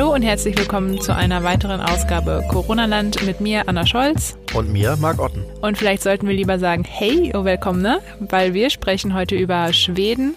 Hallo und herzlich willkommen zu einer weiteren Ausgabe Corona-Land mit mir, Anna Scholz. Und mir, Marc Otten. Und vielleicht sollten wir lieber sagen, hey, oh, willkommen, ne? Weil wir sprechen heute über Schweden.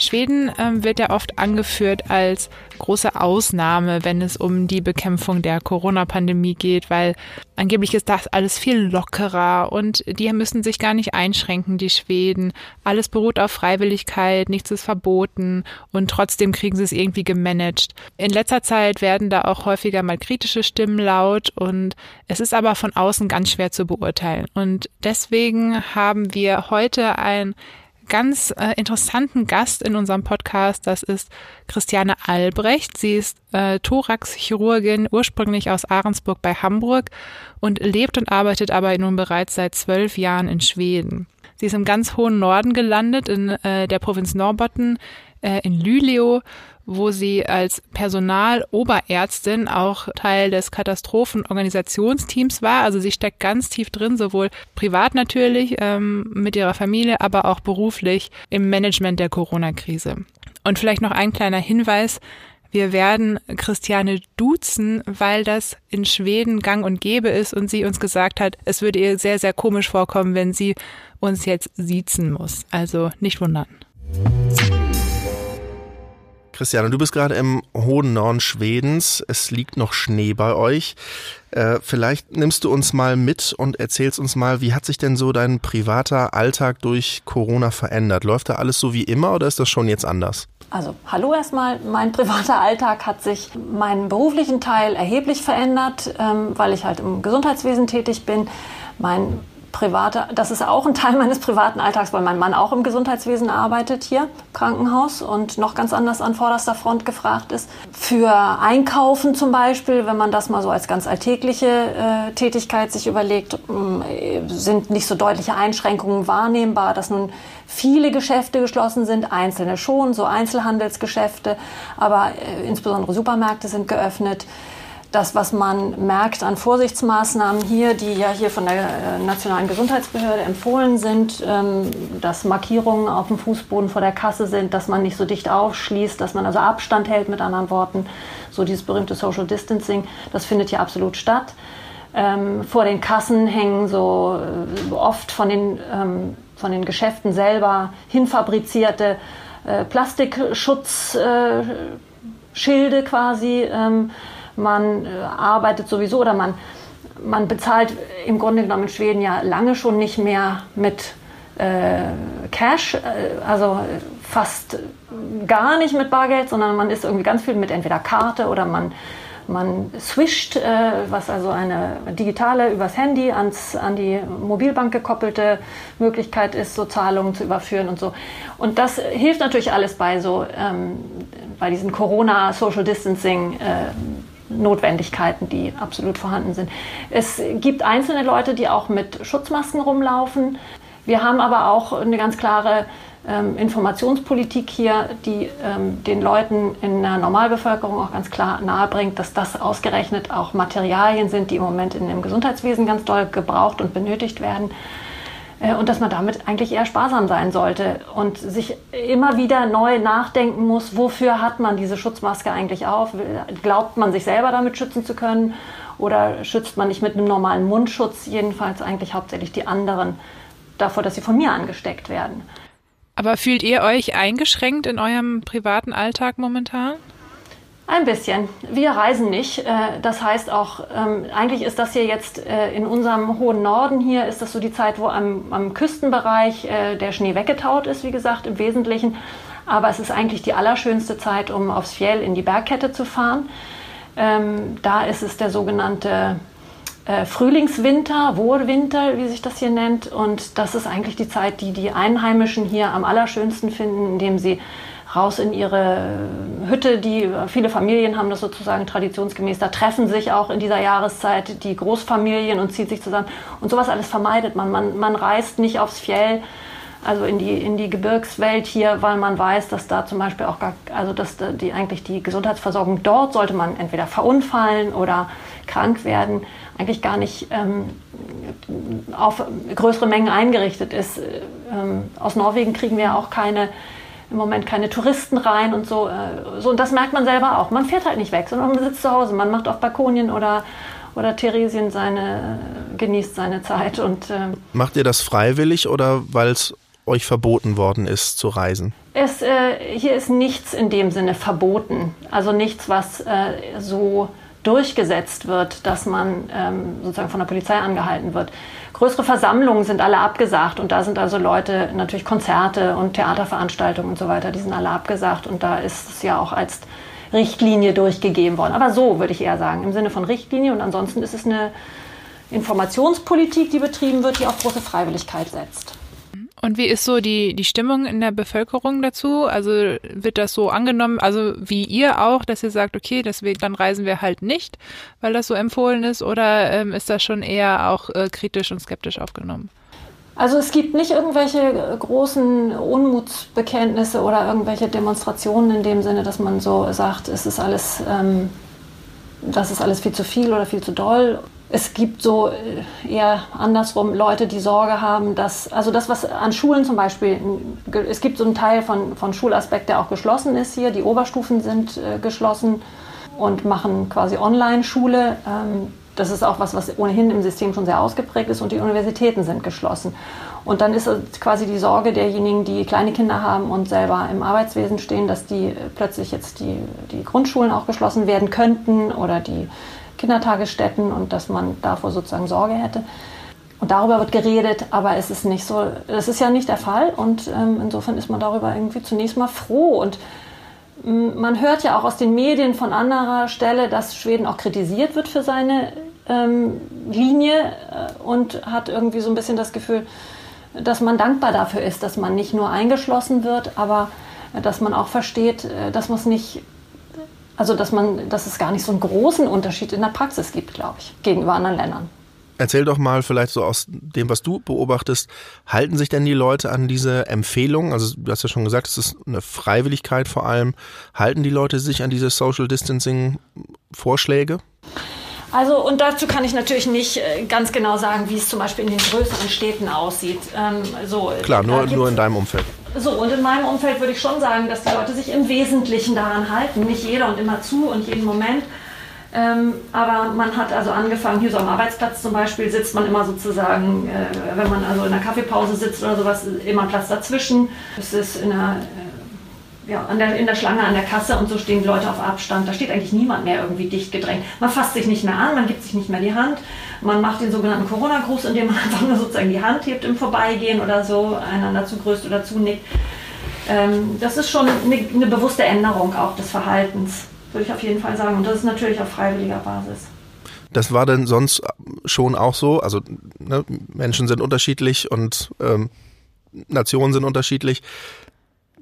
Schweden ähm, wird ja oft angeführt als große Ausnahme, wenn es um die Bekämpfung der Corona-Pandemie geht, weil angeblich ist das alles viel lockerer und die müssen sich gar nicht einschränken, die Schweden. Alles beruht auf Freiwilligkeit, nichts ist verboten und trotzdem kriegen sie es irgendwie gemanagt. In letzter Zeit werden da auch häufiger mal kritische Stimmen laut und es ist aber von außen ganz schwer zu beurteilen. Und deswegen haben wir heute ein ganz äh, interessanten Gast in unserem Podcast. Das ist Christiane Albrecht. Sie ist äh, Thoraxchirurgin, ursprünglich aus Ahrensburg bei Hamburg und lebt und arbeitet aber nun bereits seit zwölf Jahren in Schweden. Sie ist im ganz hohen Norden gelandet, in äh, der Provinz Norrbotten, äh, in Luleå wo sie als Personaloberärztin auch Teil des Katastrophenorganisationsteams war. Also sie steckt ganz tief drin, sowohl privat natürlich ähm, mit ihrer Familie, aber auch beruflich im Management der Corona-Krise. Und vielleicht noch ein kleiner Hinweis. Wir werden Christiane duzen, weil das in Schweden gang und gäbe ist und sie uns gesagt hat, es würde ihr sehr, sehr komisch vorkommen, wenn sie uns jetzt siezen muss. Also nicht wundern. Christiane, du bist gerade im hohen Norden Schwedens. Es liegt noch Schnee bei euch. Äh, vielleicht nimmst du uns mal mit und erzählst uns mal, wie hat sich denn so dein privater Alltag durch Corona verändert? Läuft da alles so wie immer oder ist das schon jetzt anders? Also hallo erstmal, mein privater Alltag hat sich meinen beruflichen Teil erheblich verändert, ähm, weil ich halt im Gesundheitswesen tätig bin. Mein private, das ist auch ein Teil meines privaten Alltags, weil mein Mann auch im Gesundheitswesen arbeitet hier, Krankenhaus und noch ganz anders an vorderster Front gefragt ist. Für Einkaufen zum Beispiel, wenn man das mal so als ganz alltägliche äh, Tätigkeit sich überlegt, äh, sind nicht so deutliche Einschränkungen wahrnehmbar, dass nun viele Geschäfte geschlossen sind, einzelne schon, so Einzelhandelsgeschäfte, aber äh, insbesondere Supermärkte sind geöffnet das, was man merkt an Vorsichtsmaßnahmen hier, die ja hier von der äh, Nationalen Gesundheitsbehörde empfohlen sind, ähm, dass Markierungen auf dem Fußboden vor der Kasse sind, dass man nicht so dicht aufschließt, dass man also Abstand hält, mit anderen Worten, so dieses berühmte Social Distancing, das findet hier absolut statt. Ähm, vor den Kassen hängen so äh, oft von den, ähm, von den Geschäften selber hinfabrizierte äh, Plastikschutzschilde quasi. Ähm, man äh, arbeitet sowieso oder man, man bezahlt im Grunde genommen in Schweden ja lange schon nicht mehr mit äh, Cash, äh, also fast gar nicht mit Bargeld, sondern man ist irgendwie ganz viel mit entweder Karte oder man man swischt, äh, was also eine digitale übers Handy ans, an die Mobilbank gekoppelte Möglichkeit ist, so Zahlungen zu überführen und so. Und das hilft natürlich alles bei so ähm, bei diesen Corona Social Distancing äh, Notwendigkeiten, die absolut vorhanden sind. Es gibt einzelne Leute, die auch mit Schutzmasken rumlaufen. Wir haben aber auch eine ganz klare ähm, Informationspolitik hier, die ähm, den Leuten in der Normalbevölkerung auch ganz klar nahebringt, dass das ausgerechnet auch Materialien sind, die im Moment in dem Gesundheitswesen ganz doll gebraucht und benötigt werden und dass man damit eigentlich eher sparsam sein sollte und sich immer wieder neu nachdenken muss, wofür hat man diese Schutzmaske eigentlich auf? Glaubt man sich selber damit schützen zu können oder schützt man nicht mit einem normalen Mundschutz jedenfalls eigentlich hauptsächlich die anderen davor, dass sie von mir angesteckt werden? Aber fühlt ihr euch eingeschränkt in eurem privaten Alltag momentan? Ein bisschen. Wir reisen nicht. Äh, das heißt auch, ähm, eigentlich ist das hier jetzt äh, in unserem hohen Norden hier, ist das so die Zeit, wo am, am Küstenbereich äh, der Schnee weggetaut ist, wie gesagt, im Wesentlichen. Aber es ist eigentlich die allerschönste Zeit, um aufs Fjell in die Bergkette zu fahren. Ähm, da ist es der sogenannte Frühlingswinter, Wohlwinter, wie sich das hier nennt. Und das ist eigentlich die Zeit, die die Einheimischen hier am allerschönsten finden, indem sie raus in ihre Hütte. Die viele Familien haben das sozusagen traditionsgemäß. Da treffen sich auch in dieser Jahreszeit die Großfamilien und zieht sich zusammen. Und sowas alles vermeidet man. Man, man reist nicht aufs Fjell, also in die, in die Gebirgswelt hier, weil man weiß, dass da zum Beispiel auch gar, also dass die eigentlich die Gesundheitsversorgung dort sollte man entweder verunfallen oder krank werden, eigentlich gar nicht ähm, auf größere Mengen eingerichtet ist. Ähm, aus Norwegen kriegen wir auch keine im Moment keine Touristen rein und so. Äh, so. Und das merkt man selber auch. Man fährt halt nicht weg, sondern man sitzt zu Hause. Man macht auf Balkonien oder, oder Theresien seine, genießt seine Zeit. Und, äh, Macht ihr das freiwillig oder weil es euch verboten worden ist zu reisen? Es, äh, hier ist nichts in dem Sinne verboten. Also nichts, was äh, so durchgesetzt wird, dass man ähm, sozusagen von der Polizei angehalten wird. Größere Versammlungen sind alle abgesagt und da sind also Leute, natürlich Konzerte und Theaterveranstaltungen und so weiter, die sind alle abgesagt und da ist es ja auch als Richtlinie durchgegeben worden. Aber so würde ich eher sagen, im Sinne von Richtlinie und ansonsten ist es eine Informationspolitik, die betrieben wird, die auf große Freiwilligkeit setzt. Und wie ist so die, die Stimmung in der Bevölkerung dazu? Also wird das so angenommen, also wie ihr auch, dass ihr sagt, okay, deswegen, dann reisen wir halt nicht, weil das so empfohlen ist, oder ähm, ist das schon eher auch äh, kritisch und skeptisch aufgenommen? Also es gibt nicht irgendwelche großen Unmutsbekenntnisse oder irgendwelche Demonstrationen in dem Sinne, dass man so sagt, es ist alles, ähm, das ist alles viel zu viel oder viel zu doll es gibt so äh, eher andersrum Leute, die Sorge haben, dass, also das, was an Schulen zum Beispiel, es gibt so einen Teil von, von Schulaspekt, der auch geschlossen ist hier. Die Oberstufen sind äh, geschlossen und machen quasi Online-Schule. Ähm, das ist auch was, was ohnehin im System schon sehr ausgeprägt ist und die Universitäten sind geschlossen. Und dann ist quasi die Sorge derjenigen, die kleine Kinder haben und selber im Arbeitswesen stehen, dass die äh, plötzlich jetzt die, die Grundschulen auch geschlossen werden könnten oder die Kindertagesstätten und dass man davor sozusagen Sorge hätte. Und darüber wird geredet, aber es ist nicht so, das ist ja nicht der Fall und ähm, insofern ist man darüber irgendwie zunächst mal froh und ähm, man hört ja auch aus den Medien von anderer Stelle, dass Schweden auch kritisiert wird für seine ähm, Linie äh, und hat irgendwie so ein bisschen das Gefühl, dass man dankbar dafür ist, dass man nicht nur eingeschlossen wird, aber äh, dass man auch versteht, äh, dass man es nicht also dass man, dass es gar nicht so einen großen Unterschied in der Praxis gibt, glaube ich, gegenüber anderen Ländern. Erzähl doch mal vielleicht so aus dem, was du beobachtest, halten sich denn die Leute an diese Empfehlungen? Also du hast ja schon gesagt, es ist eine Freiwilligkeit vor allem. Halten die Leute sich an diese Social Distancing Vorschläge? Also und dazu kann ich natürlich nicht äh, ganz genau sagen, wie es zum Beispiel in den größeren Städten aussieht. Ähm, so, Klar, nur, nur in deinem Umfeld. So, und in meinem Umfeld würde ich schon sagen, dass die Leute sich im Wesentlichen daran halten. Nicht jeder und immer zu und jeden Moment. Ähm, aber man hat also angefangen, hier so am Arbeitsplatz zum Beispiel sitzt man immer sozusagen, äh, wenn man also in der Kaffeepause sitzt oder sowas, immer Platz dazwischen. Es ist in der ja, der, in der Schlange an der Kasse und so stehen die Leute auf Abstand. Da steht eigentlich niemand mehr irgendwie dicht gedrängt. Man fasst sich nicht mehr an, man gibt sich nicht mehr die Hand. Man macht den sogenannten Corona-Gruß, indem man einfach nur sozusagen die Hand hebt im Vorbeigehen oder so, einander zugrüßt oder zunickt. Ähm, das ist schon eine, eine bewusste Änderung auch des Verhaltens, würde ich auf jeden Fall sagen. Und das ist natürlich auf freiwilliger Basis. Das war denn sonst schon auch so? Also ne, Menschen sind unterschiedlich und ähm, Nationen sind unterschiedlich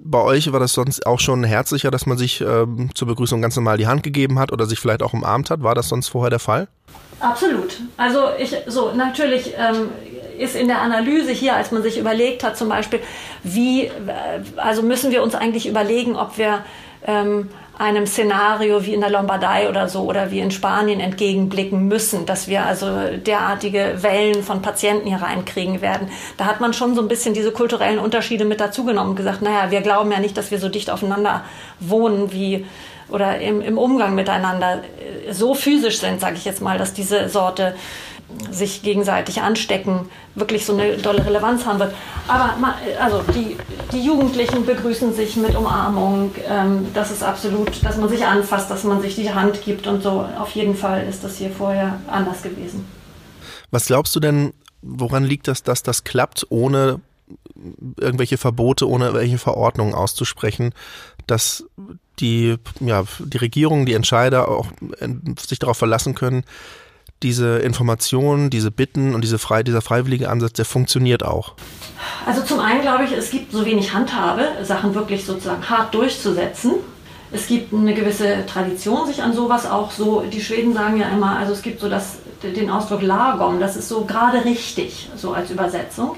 bei euch war das sonst auch schon herzlicher, dass man sich ähm, zur Begrüßung ganz normal die Hand gegeben hat oder sich vielleicht auch umarmt hat? War das sonst vorher der Fall? Absolut. Also ich so natürlich ähm, ist in der Analyse hier, als man sich überlegt hat, zum Beispiel, wie äh, also müssen wir uns eigentlich überlegen, ob wir ähm, einem Szenario wie in der Lombardei oder so oder wie in Spanien entgegenblicken müssen, dass wir also derartige Wellen von Patienten hier reinkriegen werden. Da hat man schon so ein bisschen diese kulturellen Unterschiede mit dazugenommen und gesagt, naja, wir glauben ja nicht, dass wir so dicht aufeinander wohnen wie oder im, im Umgang miteinander so physisch sind, sage ich jetzt mal, dass diese Sorte sich gegenseitig anstecken, wirklich so eine dolle Relevanz haben wird. Aber also die, die Jugendlichen begrüßen sich mit Umarmung. Ähm, das ist absolut, dass man sich anfasst, dass man sich die Hand gibt und so. Auf jeden Fall ist das hier vorher anders gewesen. Was glaubst du denn, woran liegt das, dass das klappt, ohne irgendwelche Verbote, ohne irgendwelche Verordnungen auszusprechen, dass die, ja, die Regierung, die Entscheider auch sich darauf verlassen können, diese Informationen, diese Bitten und diese frei, dieser freiwillige Ansatz, der funktioniert auch? Also zum einen glaube ich, es gibt so wenig Handhabe, Sachen wirklich sozusagen hart durchzusetzen. Es gibt eine gewisse Tradition, sich an sowas auch so, die Schweden sagen ja immer, also es gibt so das, den Ausdruck Lagom, das ist so gerade richtig, so als Übersetzung.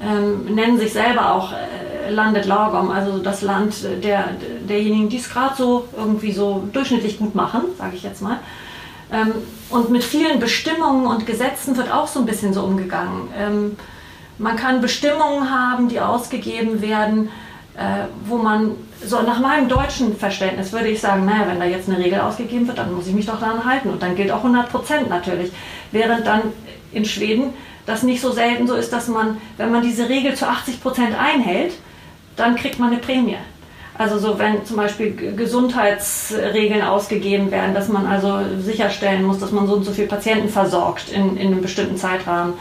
Ähm, nennen sich selber auch äh, Landet Lagom, also das Land der, derjenigen, die es gerade so irgendwie so durchschnittlich gut machen, sage ich jetzt mal. Ähm, und mit vielen Bestimmungen und Gesetzen wird auch so ein bisschen so umgegangen. Ähm, man kann Bestimmungen haben, die ausgegeben werden, äh, wo man so nach meinem deutschen Verständnis würde ich sagen, naja, wenn da jetzt eine Regel ausgegeben wird, dann muss ich mich doch daran halten. Und dann gilt auch 100 Prozent natürlich. Während dann in Schweden das nicht so selten so ist, dass man, wenn man diese Regel zu 80 Prozent einhält, dann kriegt man eine Prämie. Also so wenn zum Beispiel Gesundheitsregeln ausgegeben werden, dass man also sicherstellen muss, dass man so und so viele Patienten versorgt in, in einem bestimmten Zeitrahmen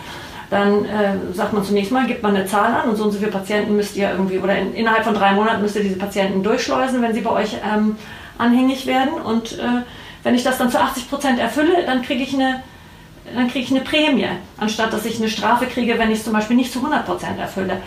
dann äh, sagt man zunächst mal, gibt man eine Zahl an und so und so viele Patienten müsst ihr irgendwie, oder in, innerhalb von drei Monaten müsst ihr diese Patienten durchschleusen, wenn sie bei euch ähm, anhängig werden. Und äh, wenn ich das dann zu 80 Prozent erfülle, dann kriege ich eine dann kriege ich eine Prämie, anstatt dass ich eine Strafe kriege, wenn ich es zum Beispiel nicht zu 100 Prozent erfülle.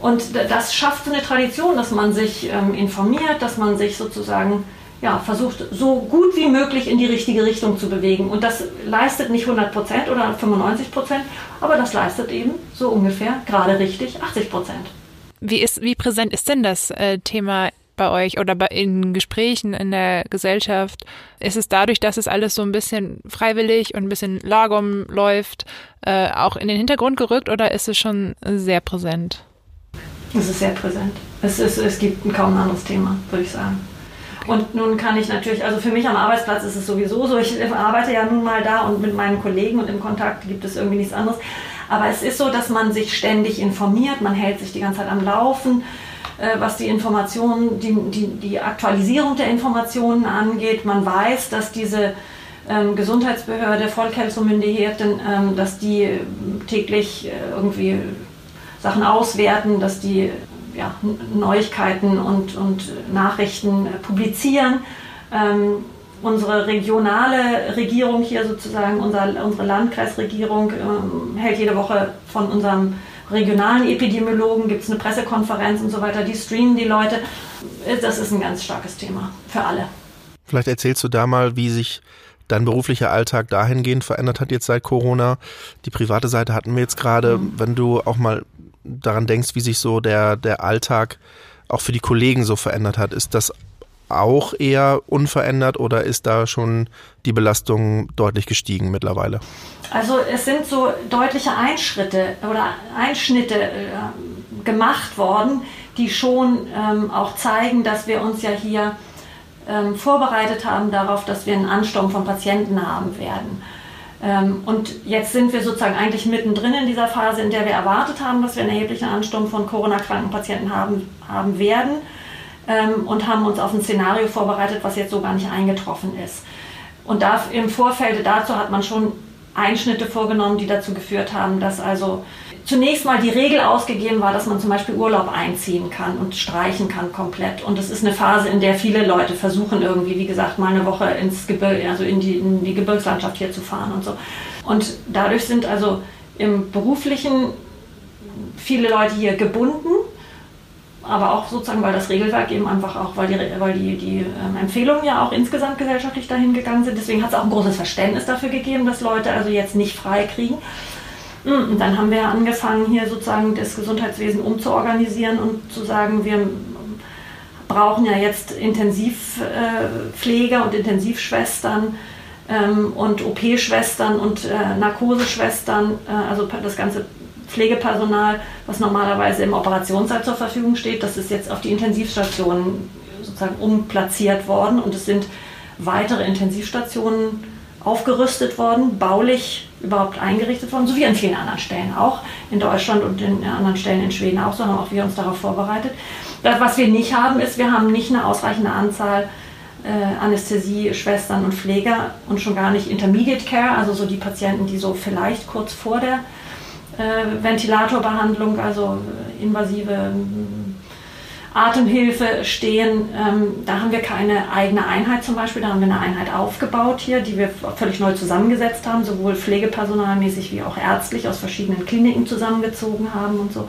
Und das schafft so eine Tradition, dass man sich ähm, informiert, dass man sich sozusagen ja, versucht, so gut wie möglich in die richtige Richtung zu bewegen. Und das leistet nicht 100 Prozent oder 95 Prozent, aber das leistet eben so ungefähr gerade richtig 80 Prozent. Wie, ist, wie präsent ist denn das äh, Thema bei euch oder bei, in Gesprächen in der Gesellschaft? Ist es dadurch, dass es alles so ein bisschen freiwillig und ein bisschen Lagom läuft, äh, auch in den Hintergrund gerückt oder ist es schon sehr präsent? Es ist sehr präsent. Es, ist, es gibt kaum ein anderes Thema, würde ich sagen. Und nun kann ich natürlich, also für mich am Arbeitsplatz ist es sowieso so, ich arbeite ja nun mal da und mit meinen Kollegen und im Kontakt gibt es irgendwie nichts anderes. Aber es ist so, dass man sich ständig informiert, man hält sich die ganze Zeit am Laufen, äh, was die Informationen, die, die, die Aktualisierung der Informationen angeht. Man weiß, dass diese ähm, Gesundheitsbehörde, Folkhälsomyndigheten, ähm, dass die täglich äh, irgendwie Sachen auswerten, dass die ja, Neuigkeiten und, und Nachrichten äh, publizieren. Ähm, unsere regionale Regierung hier sozusagen, unser, unsere Landkreisregierung ähm, hält jede Woche von unserem regionalen Epidemiologen, gibt es eine Pressekonferenz und so weiter, die streamen die Leute. Äh, das ist ein ganz starkes Thema für alle. Vielleicht erzählst du da mal, wie sich dein beruflicher Alltag dahingehend verändert hat jetzt seit Corona. Die private Seite hatten wir jetzt gerade. Mhm. Wenn du auch mal daran denkst, wie sich so der, der Alltag auch für die Kollegen so verändert hat, ist das auch eher unverändert oder ist da schon die Belastung deutlich gestiegen mittlerweile? Also es sind so deutliche Einschritte oder Einschnitte äh, gemacht worden, die schon ähm, auch zeigen, dass wir uns ja hier ähm, vorbereitet haben darauf, dass wir einen Ansturm von Patienten haben werden. Ähm, und jetzt sind wir sozusagen eigentlich mittendrin in dieser Phase, in der wir erwartet haben, dass wir einen erheblichen Ansturm von Corona-kranken Patienten haben, haben werden ähm, und haben uns auf ein Szenario vorbereitet, was jetzt so gar nicht eingetroffen ist. Und da, im Vorfeld dazu hat man schon Einschnitte vorgenommen, die dazu geführt haben, dass also zunächst mal die Regel ausgegeben war, dass man zum Beispiel Urlaub einziehen kann und streichen kann komplett. Und das ist eine Phase, in der viele Leute versuchen irgendwie, wie gesagt, mal eine Woche ins Gebirge, also in die, in die Gebirgslandschaft hier zu fahren und so. Und dadurch sind also im beruflichen viele Leute hier gebunden, aber auch sozusagen, weil das Regelwerk eben einfach auch, weil die, weil die, die ähm, Empfehlungen ja auch insgesamt gesellschaftlich dahin gegangen sind. Deswegen hat es auch ein großes Verständnis dafür gegeben, dass Leute also jetzt nicht frei kriegen. Hm, und dann haben wir angefangen, hier sozusagen das Gesundheitswesen umzuorganisieren und zu sagen, wir brauchen ja jetzt Intensivpfleger und Intensivschwestern ähm, und OP-Schwestern und äh, Narkoseschwestern, äh, also das ganze Pflegepersonal, was normalerweise im Operationssaal zur Verfügung steht, das ist jetzt auf die Intensivstationen sozusagen umplatziert worden und es sind weitere Intensivstationen aufgerüstet worden, baulich überhaupt eingerichtet worden, so wie an vielen anderen Stellen auch, in Deutschland und in anderen Stellen in Schweden auch, sondern auch wir uns darauf vorbereitet. Das, was wir nicht haben, ist, wir haben nicht eine ausreichende Anzahl äh, Anästhesie-Schwestern und Pfleger und schon gar nicht Intermediate Care, also so die Patienten, die so vielleicht kurz vor der äh, Ventilatorbehandlung, also invasive Atemhilfe stehen. Ähm, da haben wir keine eigene Einheit zum Beispiel. Da haben wir eine Einheit aufgebaut hier, die wir völlig neu zusammengesetzt haben, sowohl pflegepersonalmäßig wie auch ärztlich aus verschiedenen Kliniken zusammengezogen haben und so.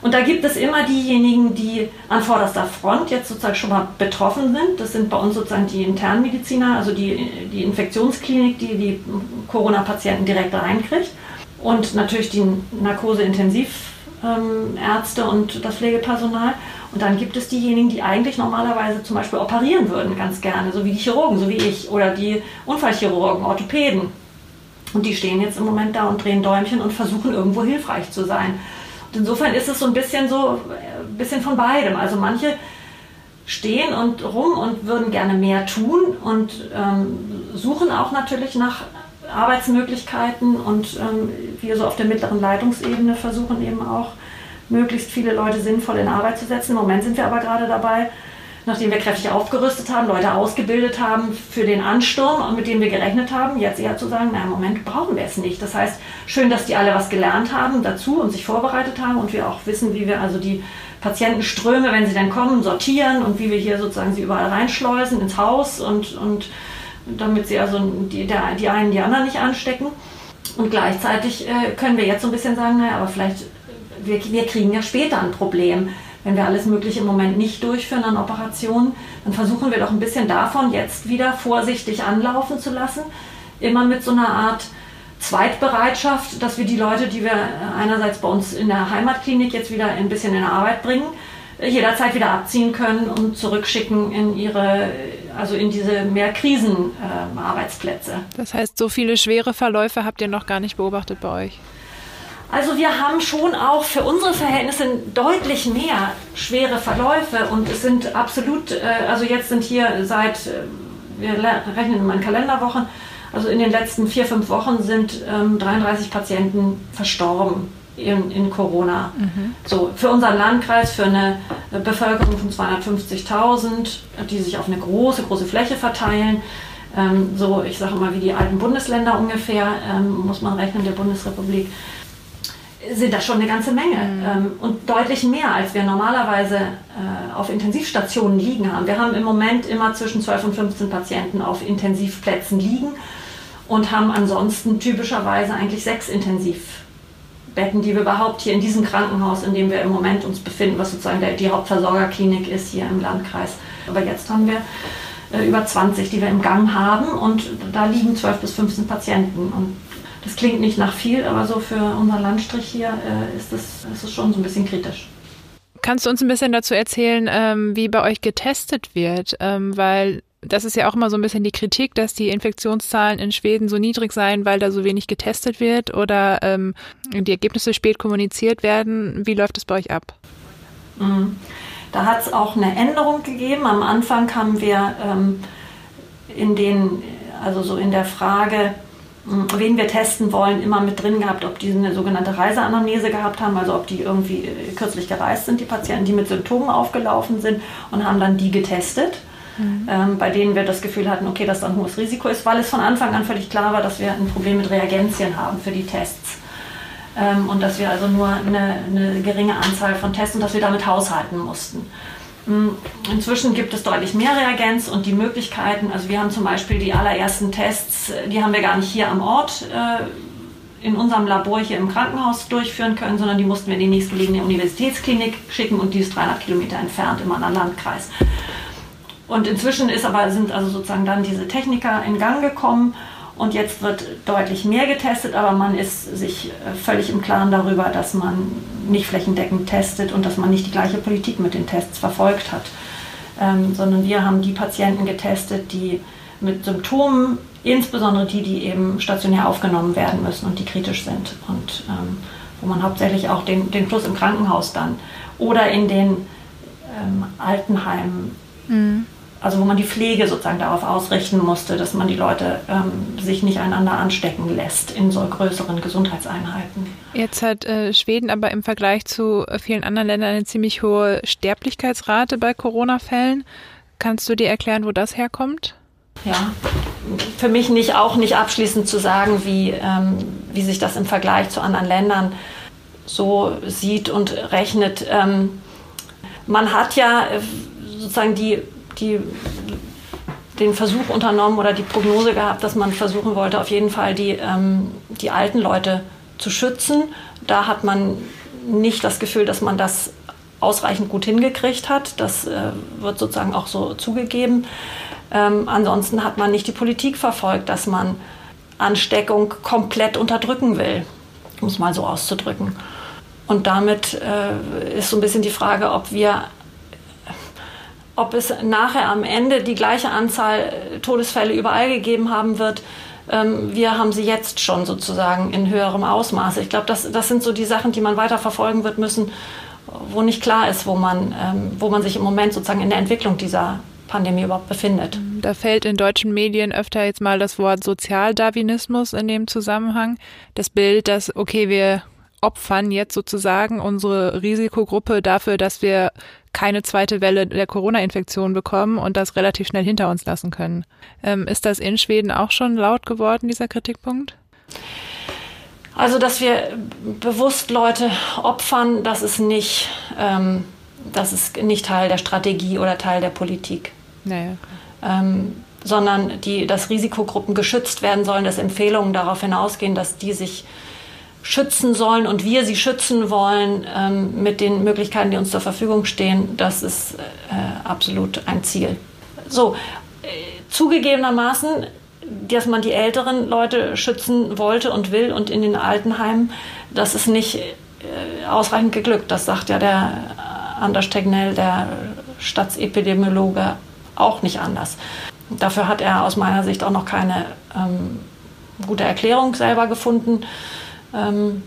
Und da gibt es immer diejenigen, die an vorderster Front jetzt sozusagen schon mal betroffen sind. Das sind bei uns sozusagen die Internmediziner, also die, die Infektionsklinik, die die Corona-Patienten direkt reinkriegt. Und natürlich die Narkose-Intensivärzte und das Pflegepersonal. Und dann gibt es diejenigen, die eigentlich normalerweise zum Beispiel operieren würden, ganz gerne, so wie die Chirurgen, so wie ich, oder die Unfallchirurgen, Orthopäden. Und die stehen jetzt im Moment da und drehen Däumchen und versuchen irgendwo hilfreich zu sein. Und insofern ist es so ein bisschen so, bisschen von beidem. Also manche stehen und rum und würden gerne mehr tun und ähm, suchen auch natürlich nach Arbeitsmöglichkeiten und ähm, wir so auf der mittleren Leitungsebene versuchen eben auch möglichst viele Leute sinnvoll in Arbeit zu setzen. Im Moment sind wir aber gerade dabei, nachdem wir kräftig aufgerüstet haben, Leute ausgebildet haben für den Ansturm, mit dem wir gerechnet haben, jetzt eher zu sagen, na im Moment brauchen wir es nicht. Das heißt, schön, dass die alle was gelernt haben dazu und sich vorbereitet haben und wir auch wissen, wie wir also die Patientenströme, wenn sie dann kommen, sortieren und wie wir hier sozusagen sie überall reinschleusen ins Haus und, und damit sie also die, die einen die anderen nicht anstecken. Und gleichzeitig äh, können wir jetzt so ein bisschen sagen, naja, aber vielleicht, wir, wir kriegen ja später ein Problem. Wenn wir alles Mögliche im Moment nicht durchführen an Operationen, dann versuchen wir doch ein bisschen davon jetzt wieder vorsichtig anlaufen zu lassen. Immer mit so einer Art Zweitbereitschaft, dass wir die Leute, die wir einerseits bei uns in der Heimatklinik jetzt wieder ein bisschen in Arbeit bringen, jederzeit wieder abziehen können und zurückschicken in ihre, also in diese mehr Krisenarbeitsplätze. Äh, das heißt, so viele schwere Verläufe habt ihr noch gar nicht beobachtet bei euch? Also wir haben schon auch für unsere Verhältnisse deutlich mehr schwere Verläufe und es sind absolut, äh, also jetzt sind hier seit, äh, wir rechnen in meinen Kalenderwochen, also in den letzten vier, fünf Wochen sind ähm, 33 Patienten verstorben in, in Corona. Mhm. So, für unseren Landkreis, für eine Bevölkerung von 250.000, die sich auf eine große, große Fläche verteilen. Ähm, so, ich sage mal, wie die alten Bundesländer ungefähr, ähm, muss man rechnen, der Bundesrepublik, sind das schon eine ganze Menge. Mhm. Ähm, und deutlich mehr, als wir normalerweise äh, auf Intensivstationen liegen haben. Wir haben im Moment immer zwischen 12 und 15 Patienten auf Intensivplätzen liegen und haben ansonsten typischerweise eigentlich sechs Intensivbetten, die wir überhaupt hier in diesem Krankenhaus, in dem wir im Moment uns befinden, was sozusagen der, die Hauptversorgerklinik ist hier im Landkreis. Aber jetzt haben wir äh, über 20, die wir im Gang haben und da liegen 12 bis 15 Patienten. Und das klingt nicht nach viel, aber so für unseren Landstrich hier äh, ist es ist das schon so ein bisschen kritisch. Kannst du uns ein bisschen dazu erzählen, ähm, wie bei euch getestet wird? Ähm, weil das ist ja auch immer so ein bisschen die Kritik, dass die Infektionszahlen in Schweden so niedrig seien, weil da so wenig getestet wird oder ähm, die Ergebnisse spät kommuniziert werden. Wie läuft es bei euch ab? Mhm. Da hat es auch eine Änderung gegeben. Am Anfang haben wir ähm, in den, also so in der Frage, wen wir testen wollen, immer mit drin gehabt, ob die eine sogenannte Reiseanamnese gehabt haben, also ob die irgendwie äh, kürzlich gereist sind, die Patienten, die mit Symptomen aufgelaufen sind und haben dann die getestet mhm. ähm, bei denen wir das Gefühl hatten, okay, dass da ein hohes Risiko ist, weil es von Anfang an völlig klar war, dass wir ein Problem mit Reagenzien haben für die Tests. Ähm, und dass wir also nur eine, eine geringe Anzahl von Tests und dass wir damit haushalten mussten. Mm, inzwischen gibt es deutlich mehr Reagenz und die Möglichkeiten, also wir haben zum Beispiel die allerersten Tests, die haben wir gar nicht hier am Ort äh, in unserem Labor hier im Krankenhaus durchführen können, sondern die mussten wir in die nächstgelegene Universitätsklinik schicken und die ist 300 Kilometer entfernt im anderen Landkreis. Und inzwischen ist aber, sind also sozusagen dann diese Techniker in Gang gekommen und jetzt wird deutlich mehr getestet, aber man ist sich äh, völlig im Klaren darüber, dass man nicht flächendeckend testet und dass man nicht die gleiche Politik mit den Tests verfolgt hat. Ähm, sondern wir haben die Patienten getestet, die mit Symptomen, insbesondere die, die eben stationär aufgenommen werden müssen und die kritisch sind und ähm, wo man hauptsächlich auch den, den Plus im Krankenhaus dann oder in den ähm, Altenheimen mhm also wo man die Pflege sozusagen darauf ausrichten musste, dass man die Leute ähm, sich nicht einander anstecken lässt in so größeren Gesundheitseinheiten. Jetzt hat äh, Schweden aber im Vergleich zu vielen anderen Ländern eine ziemlich hohe Sterblichkeitsrate bei Corona-Fällen. Kannst du dir erklären, wo das herkommt? Ja, für mich nicht auch nicht abschließend zu sagen, wie, ähm, wie sich das im Vergleich zu anderen Ländern so sieht und rechnet. Ähm, man hat ja äh, sozusagen die die, den Versuch unternommen oder die Prognose gehabt, dass man versuchen wollte, auf jeden Fall die, ähm, die alten Leute zu schützen. Da hat man nicht das Gefühl, dass man das ausreichend gut hingekriegt hat. Das äh, wird sozusagen auch so zugegeben. Ähm, ansonsten hat man nicht die Politik verfolgt, dass man Ansteckung komplett unterdrücken will, um es mal so auszudrücken. Und damit äh, ist so ein bisschen die Frage, ob wir ob es nachher am Ende die gleiche Anzahl äh, Todesfälle überall gegeben haben wird, ähm, wir haben sie jetzt schon sozusagen in höherem Ausmaße. Ich glaube, das, das sind so die Sachen, die man weiter verfolgen wird müssen wo nicht klar ist, wo man, ähm, wo man sich im Moment sozusagen in der Entwicklung dieser Pandemie überhaupt befindet. Da fällt in deutschen Medien öfter jetzt mal das Wort Sozialdarwinismus in dem Zusammenhang. Das Bild, dass, okay, wir opfern jetzt sozusagen unsere Risikogruppe dafür, dass wir keine zweite Welle der Corona-Infektion bekommen und das relativ schnell hinter uns lassen können. Ähm, ist das in Schweden auch schon laut geworden, dieser Kritikpunkt? Also, dass wir bewusst Leute opfern, das ist nicht, ähm, das ist nicht Teil der Strategie oder Teil der Politik. Naja. Ähm, sondern die, dass Risikogruppen geschützt werden sollen, dass Empfehlungen darauf hinausgehen, dass die sich schützen sollen und wir sie schützen wollen ähm, mit den Möglichkeiten, die uns zur Verfügung stehen, das ist äh, absolut ein Ziel. So, äh, zugegebenermaßen, dass man die älteren Leute schützen wollte und will und in den Altenheimen, das ist nicht äh, ausreichend geglückt. Das sagt ja der Anders Tegnell, der Staatsepidemiologe, auch nicht anders. Dafür hat er aus meiner Sicht auch noch keine ähm, gute Erklärung selber gefunden. Ähm,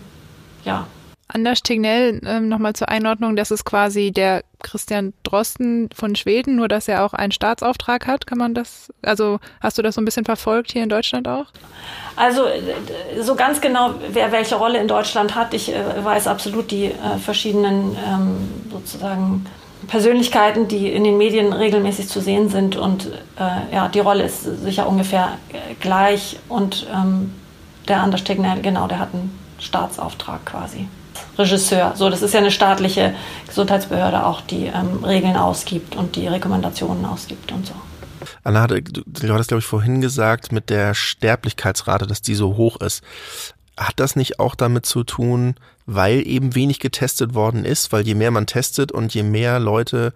ja. Anders Tegnell, ähm, nochmal zur Einordnung, das ist quasi der Christian Drosten von Schweden, nur dass er auch einen Staatsauftrag hat. Kann man das, also hast du das so ein bisschen verfolgt hier in Deutschland auch? Also äh, so ganz genau, wer welche Rolle in Deutschland hat, ich äh, weiß absolut die äh, verschiedenen ähm, sozusagen Persönlichkeiten, die in den Medien regelmäßig zu sehen sind. Und äh, ja, die Rolle ist sicher ungefähr äh, gleich. Und ähm, der Anders Tegner, genau, der hat einen Staatsauftrag quasi. Regisseur. So, das ist ja eine staatliche Gesundheitsbehörde auch, die ähm, Regeln ausgibt und die Rekommendationen ausgibt und so. Anna, du, du hattest, glaube ich, vorhin gesagt, mit der Sterblichkeitsrate, dass die so hoch ist. Hat das nicht auch damit zu tun, weil eben wenig getestet worden ist? Weil je mehr man testet und je mehr Leute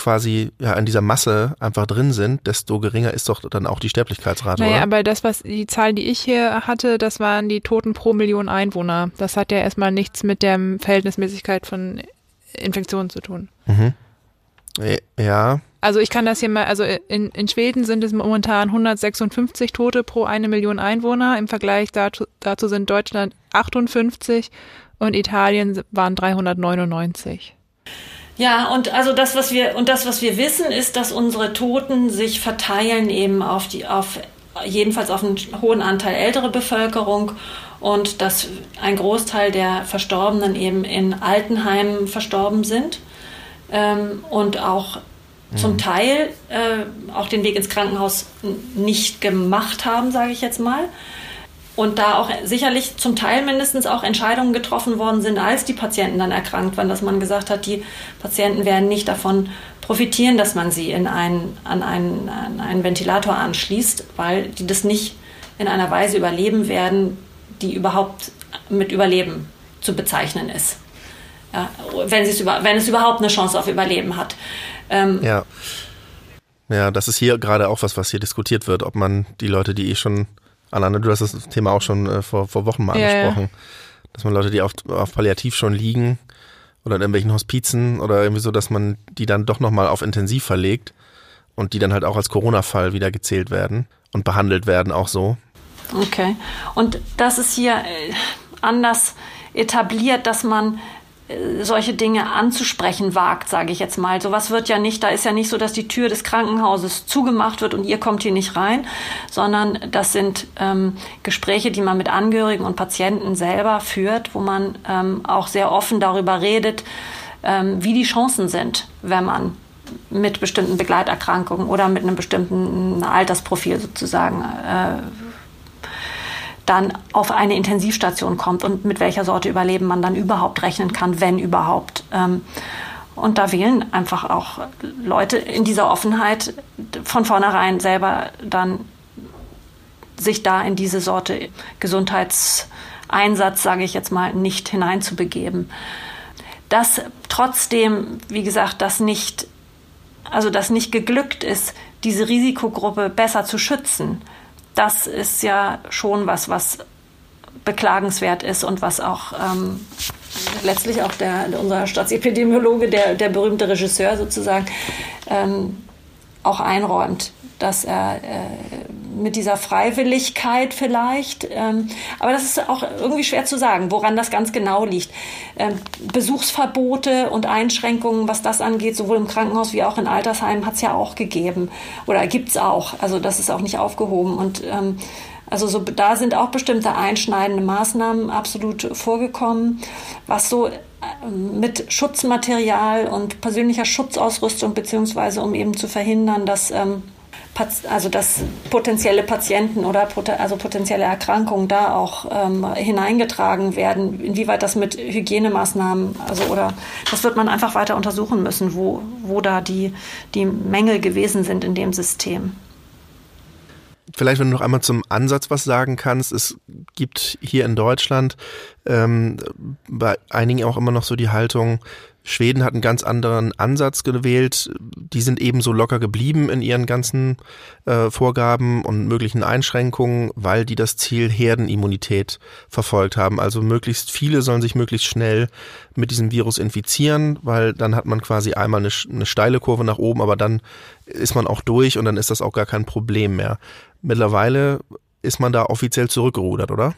quasi ja in dieser Masse einfach drin sind, desto geringer ist doch dann auch die Sterblichkeitsrate. Naja, oder? aber das, was die Zahl, die ich hier hatte, das waren die Toten pro Million Einwohner. Das hat ja erstmal nichts mit der Verhältnismäßigkeit von Infektionen zu tun. Mhm. Ja. Also ich kann das hier mal, also in, in Schweden sind es momentan 156 Tote pro eine Million Einwohner. Im Vergleich dazu, dazu sind Deutschland 58 und Italien waren 399. Ja, und also das, was wir, und das, was wir wissen, ist, dass unsere Toten sich verteilen eben auf die, auf jedenfalls auf einen hohen Anteil ältere Bevölkerung und dass ein Großteil der Verstorbenen eben in Altenheimen verstorben sind ähm, und auch mhm. zum Teil äh, auch den Weg ins Krankenhaus nicht gemacht haben, sage ich jetzt mal und da auch sicherlich zum Teil mindestens auch Entscheidungen getroffen worden sind, als die Patienten dann erkrankt waren, dass man gesagt hat, die Patienten werden nicht davon profitieren, dass man sie in einen, an, einen, an einen Ventilator anschließt, weil die das nicht in einer Weise überleben werden, die überhaupt mit Überleben zu bezeichnen ist. Ja, wenn, es über, wenn es überhaupt eine Chance auf Überleben hat. Ähm, ja. Ja, das ist hier gerade auch was, was hier diskutiert wird, ob man die Leute, die eh schon Anna, du hast das Thema auch schon äh, vor, vor Wochen mal ja, angesprochen, ja. dass man Leute, die auf, auf Palliativ schon liegen oder in irgendwelchen Hospizen oder irgendwie so, dass man die dann doch nochmal auf Intensiv verlegt und die dann halt auch als Corona-Fall wieder gezählt werden und behandelt werden, auch so. Okay. Und das ist hier äh, anders etabliert, dass man solche Dinge anzusprechen wagt, sage ich jetzt mal. Sowas wird ja nicht, da ist ja nicht so, dass die Tür des Krankenhauses zugemacht wird und ihr kommt hier nicht rein, sondern das sind ähm, Gespräche, die man mit Angehörigen und Patienten selber führt, wo man ähm, auch sehr offen darüber redet, ähm, wie die Chancen sind, wenn man mit bestimmten Begleiterkrankungen oder mit einem bestimmten Altersprofil sozusagen äh, dann auf eine Intensivstation kommt und mit welcher Sorte Überleben man dann überhaupt rechnen kann, wenn überhaupt. Ähm, und da wählen einfach auch Leute in dieser Offenheit von vornherein selber dann sich da in diese Sorte Gesundheitseinsatz, sage ich jetzt mal, nicht hineinzubegeben. Dass trotzdem, wie gesagt, das nicht, also das nicht geglückt ist, diese Risikogruppe besser zu schützen, das ist ja schon was, was beklagenswert ist und was auch ähm, letztlich auch der, unser Staatsepidemiologe, der, der berühmte Regisseur sozusagen, ähm, auch einräumt, dass er äh, mit dieser Freiwilligkeit vielleicht. Ähm, aber das ist auch irgendwie schwer zu sagen, woran das ganz genau liegt. Ähm, Besuchsverbote und Einschränkungen, was das angeht, sowohl im Krankenhaus wie auch in Altersheimen, hat es ja auch gegeben oder gibt es auch. Also das ist auch nicht aufgehoben. Und ähm, also so, da sind auch bestimmte einschneidende Maßnahmen absolut vorgekommen. Was so äh, mit Schutzmaterial und persönlicher Schutzausrüstung beziehungsweise um eben zu verhindern, dass ähm, also dass potenzielle Patienten oder also potenzielle Erkrankungen da auch ähm, hineingetragen werden, inwieweit das mit Hygienemaßnahmen, also oder das wird man einfach weiter untersuchen müssen, wo, wo da die, die Mängel gewesen sind in dem System. Vielleicht, wenn du noch einmal zum Ansatz was sagen kannst. Es gibt hier in Deutschland ähm, bei einigen auch immer noch so die Haltung, Schweden hat einen ganz anderen Ansatz gewählt. Die sind ebenso locker geblieben in ihren ganzen äh, Vorgaben und möglichen Einschränkungen, weil die das Ziel Herdenimmunität verfolgt haben. Also möglichst viele sollen sich möglichst schnell mit diesem Virus infizieren, weil dann hat man quasi einmal eine, eine steile Kurve nach oben, aber dann ist man auch durch und dann ist das auch gar kein Problem mehr. Mittlerweile ist man da offiziell zurückgerudert, oder?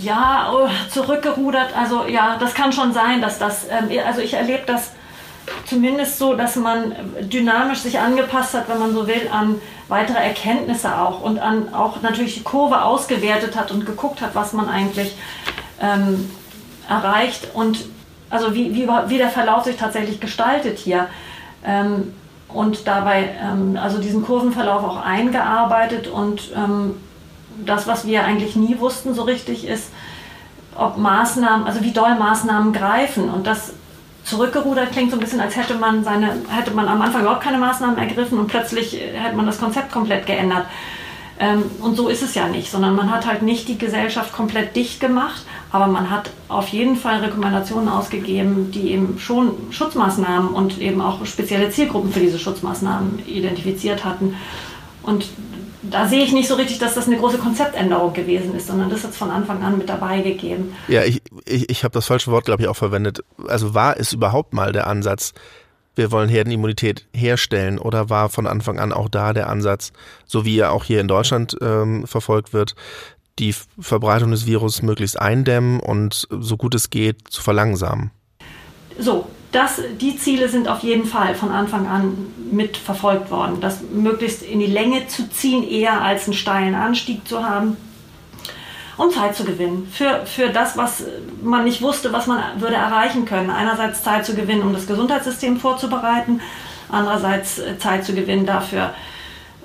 Ja, oh, zurückgerudert. Also ja, das kann schon sein, dass das, ähm, also ich erlebe das zumindest so, dass man dynamisch sich angepasst hat, wenn man so will, an weitere Erkenntnisse auch und an auch natürlich die Kurve ausgewertet hat und geguckt hat, was man eigentlich ähm, erreicht und also wie, wie, wie der Verlauf sich tatsächlich gestaltet hier. Ähm, und dabei ähm, also diesen Kurvenverlauf auch eingearbeitet und ähm, das, was wir eigentlich nie wussten so richtig, ist, ob Maßnahmen, also wie doll Maßnahmen greifen. Und das zurückgerudert klingt so ein bisschen, als hätte man seine, hätte man am Anfang überhaupt keine Maßnahmen ergriffen und plötzlich hätte man das Konzept komplett geändert. Ähm, und so ist es ja nicht, sondern man hat halt nicht die Gesellschaft komplett dicht gemacht, aber man hat auf jeden Fall Rekommendationen ausgegeben, die eben schon Schutzmaßnahmen und eben auch spezielle Zielgruppen für diese Schutzmaßnahmen identifiziert hatten. Und da sehe ich nicht so richtig, dass das eine große Konzeptänderung gewesen ist, sondern das hat es von Anfang an mit dabei gegeben. Ja, ich, ich, ich habe das falsche Wort, glaube ich, auch verwendet. Also war es überhaupt mal der Ansatz, wir wollen Herdenimmunität herstellen oder war von Anfang an auch da der Ansatz, so wie er auch hier in Deutschland ähm, verfolgt wird, die Verbreitung des Virus möglichst eindämmen und so gut es geht zu verlangsamen? So, das, die Ziele sind auf jeden Fall von Anfang an mit verfolgt worden. Das möglichst in die Länge zu ziehen, eher als einen steilen Anstieg zu haben und Zeit zu gewinnen für, für das, was man nicht wusste, was man würde erreichen können. Einerseits Zeit zu gewinnen, um das Gesundheitssystem vorzubereiten, andererseits äh, Zeit zu gewinnen dafür,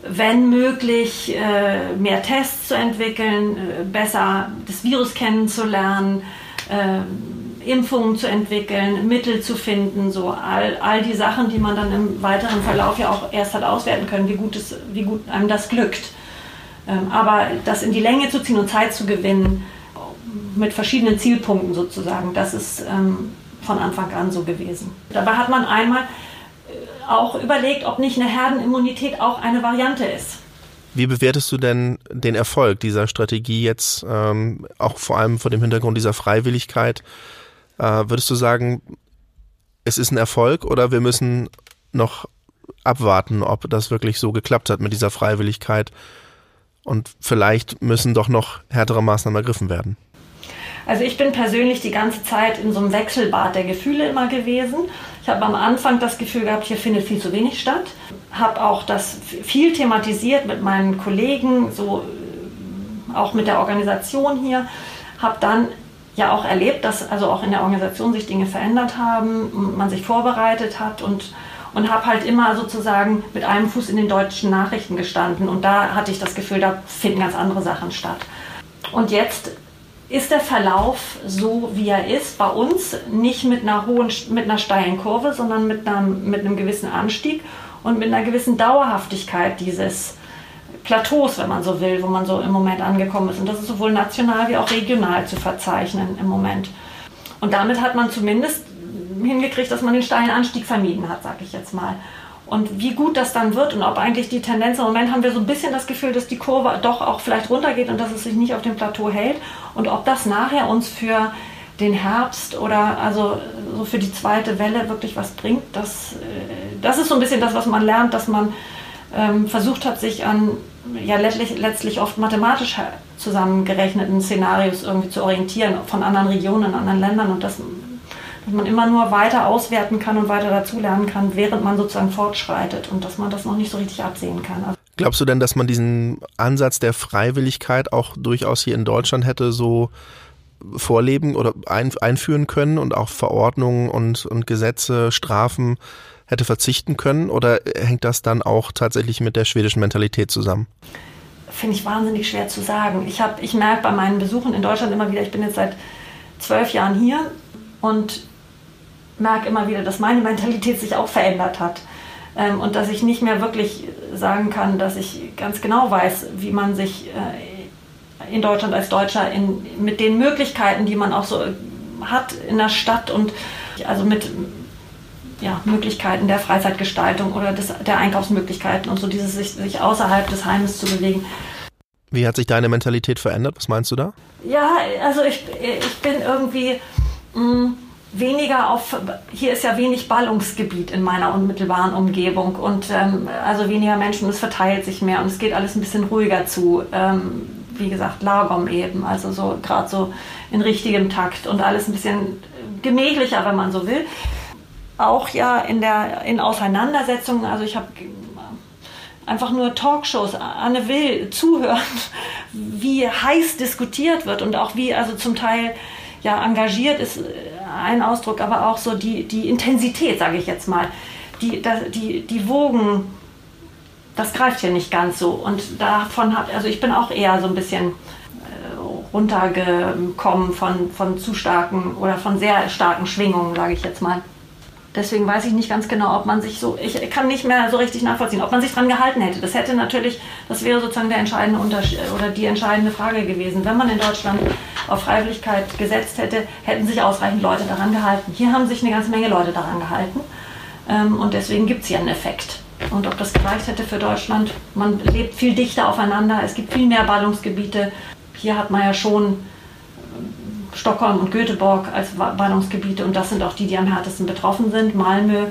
wenn möglich, äh, mehr Tests zu entwickeln, äh, besser das Virus kennenzulernen, Impfungen zu entwickeln, Mittel zu finden, so all, all die Sachen, die man dann im weiteren Verlauf ja auch erst hat auswerten können, wie gut, es, wie gut einem das glückt. Ähm, aber das in die Länge zu ziehen und Zeit zu gewinnen, mit verschiedenen Zielpunkten sozusagen, das ist ähm, von Anfang an so gewesen. Dabei hat man einmal äh, auch überlegt, ob nicht eine Herdenimmunität auch eine Variante ist. Wie bewertest du denn den Erfolg dieser Strategie jetzt, ähm, auch vor allem vor dem Hintergrund dieser Freiwilligkeit? Äh, würdest du sagen, es ist ein Erfolg oder wir müssen noch abwarten, ob das wirklich so geklappt hat mit dieser Freiwilligkeit und vielleicht müssen doch noch härtere Maßnahmen ergriffen werden? Also ich bin persönlich die ganze Zeit in so einem Wechselbad der Gefühle immer gewesen. Ich habe am Anfang das Gefühl gehabt, hier findet viel zu wenig statt. Habe auch das viel thematisiert mit meinen Kollegen, so äh, auch mit der Organisation hier. Habe dann ja auch erlebt, dass also auch in der Organisation sich Dinge verändert haben, man sich vorbereitet hat und, und habe halt immer sozusagen mit einem Fuß in den deutschen Nachrichten gestanden und da hatte ich das Gefühl, da finden ganz andere Sachen statt. Und jetzt ist der Verlauf so, wie er ist, bei uns nicht mit einer hohen, mit einer steilen Kurve, sondern mit einem, mit einem gewissen Anstieg und mit einer gewissen Dauerhaftigkeit dieses Plateaus, wenn man so will, wo man so im Moment angekommen ist. Und das ist sowohl national wie auch regional zu verzeichnen im Moment. Und damit hat man zumindest hingekriegt, dass man den steilen Anstieg vermieden hat, sage ich jetzt mal. Und wie gut das dann wird und ob eigentlich die Tendenz, im Moment haben wir so ein bisschen das Gefühl, dass die Kurve doch auch vielleicht runtergeht und dass es sich nicht auf dem Plateau hält. Und ob das nachher uns für den Herbst oder also so für die zweite Welle wirklich was bringt, das, äh, das ist so ein bisschen das, was man lernt, dass man ähm, versucht hat, sich an ja letztlich, letztlich oft mathematisch zusammengerechneten Szenarios irgendwie zu orientieren von anderen Regionen, anderen Ländern und das dass man immer nur weiter auswerten kann und weiter dazulernen kann, während man sozusagen fortschreitet und dass man das noch nicht so richtig absehen kann. Also Glaubst du denn, dass man diesen Ansatz der Freiwilligkeit auch durchaus hier in Deutschland hätte so vorleben oder ein, einführen können und auch Verordnungen und, und Gesetze, Strafen hätte verzichten können? Oder hängt das dann auch tatsächlich mit der schwedischen Mentalität zusammen? Finde ich wahnsinnig schwer zu sagen. Ich, ich merke bei meinen Besuchen in Deutschland immer wieder, ich bin jetzt seit zwölf Jahren hier und merke immer wieder, dass meine Mentalität sich auch verändert hat. Ähm, und dass ich nicht mehr wirklich sagen kann, dass ich ganz genau weiß, wie man sich äh, in Deutschland als Deutscher in, mit den Möglichkeiten, die man auch so hat in der Stadt und also mit ja, Möglichkeiten der Freizeitgestaltung oder des, der Einkaufsmöglichkeiten und so dieses sich, sich außerhalb des Heimes zu bewegen. Wie hat sich deine Mentalität verändert? Was meinst du da? Ja, also ich, ich bin irgendwie mh, mm, weniger auf, hier ist ja wenig Ballungsgebiet in meiner unmittelbaren Umgebung und ähm, also weniger Menschen, es verteilt sich mehr und es geht alles ein bisschen ruhiger zu. Ähm, wie gesagt, Lagom eben, also so gerade so in richtigem Takt und alles ein bisschen gemächlicher, wenn man so will auch ja in der in Auseinandersetzungen, also ich habe einfach nur Talkshows, Anne Will zuhören, wie heiß diskutiert wird und auch wie also zum Teil ja engagiert ist ein Ausdruck, aber auch so die, die Intensität, sage ich jetzt mal, die, die, die Wogen, das greift hier nicht ganz so. Und davon hat, also ich bin auch eher so ein bisschen äh, runtergekommen von, von zu starken oder von sehr starken Schwingungen, sage ich jetzt mal. Deswegen weiß ich nicht ganz genau, ob man sich so, ich kann nicht mehr so richtig nachvollziehen, ob man sich dran gehalten hätte. Das hätte natürlich, das wäre sozusagen der entscheidende Unterschied oder die entscheidende Frage gewesen. Wenn man in Deutschland auf Freiwilligkeit gesetzt hätte, hätten sich ausreichend Leute daran gehalten. Hier haben sich eine ganze Menge Leute daran gehalten. Ähm, und deswegen gibt es hier einen Effekt. Und ob das gereicht hätte für Deutschland, man lebt viel dichter aufeinander, es gibt viel mehr Ballungsgebiete. Hier hat man ja schon Stockholm und Göteborg als Ballungsgebiete und das sind auch die, die am härtesten betroffen sind. Malmö,